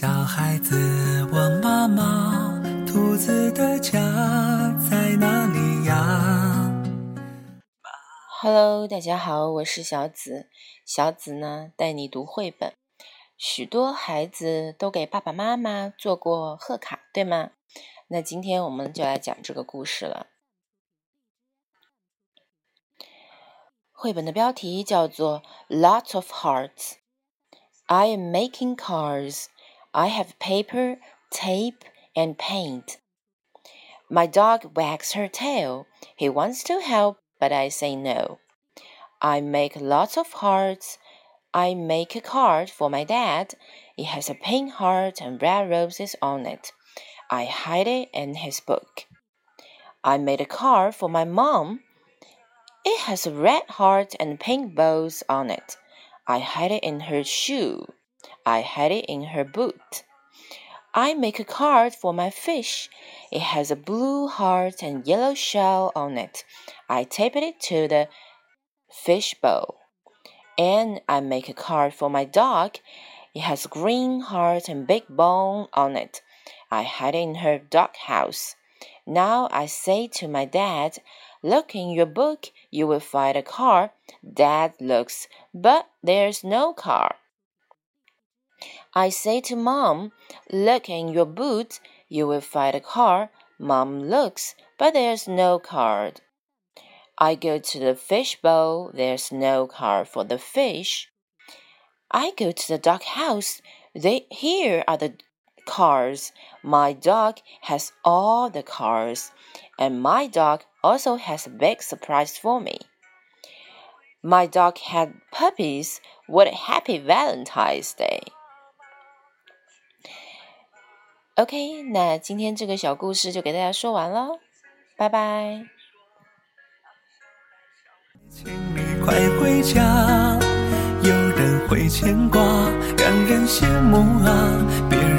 小孩子问妈妈：“兔子的家在哪里呀？”Hello，大家好，我是小紫。小紫呢，带你读绘本。许多孩子都给爸爸妈妈做过贺卡，对吗？那今天我们就来讲这个故事了。绘本的标题叫做《Lots of Hearts》。I am making cars. I have paper, tape, and paint. My dog wags her tail. He wants to help, but I say no. I make lots of hearts. I make a card for my dad. It has a pink heart and red roses on it. I hide it in his book. I made a card for my mom. It has a red heart and pink bows on it. I hide it in her shoe. I hide it in her boot. I make a card for my fish. It has a blue heart and yellow shell on it. I tape it to the fish bowl. And I make a card for my dog. It has a green heart and big bone on it. I hide it in her dog house. Now I say to my dad, Look in your book, you will find a car. Dad looks, but there's no car. I say to Mom, Look in your boot, you will find a car. Mom looks, but there's no card. I go to the fish bowl, there's no car for the fish. I go to the dog house, they, here are the cars. My dog has all the cars, and my dog also has a big surprise for me. My dog had puppies. What a happy Valentine's Day! OK，那今天这个小故事就给大家说完了，拜拜。请你快回家，有人会牵挂，让人羡慕啊！别惹。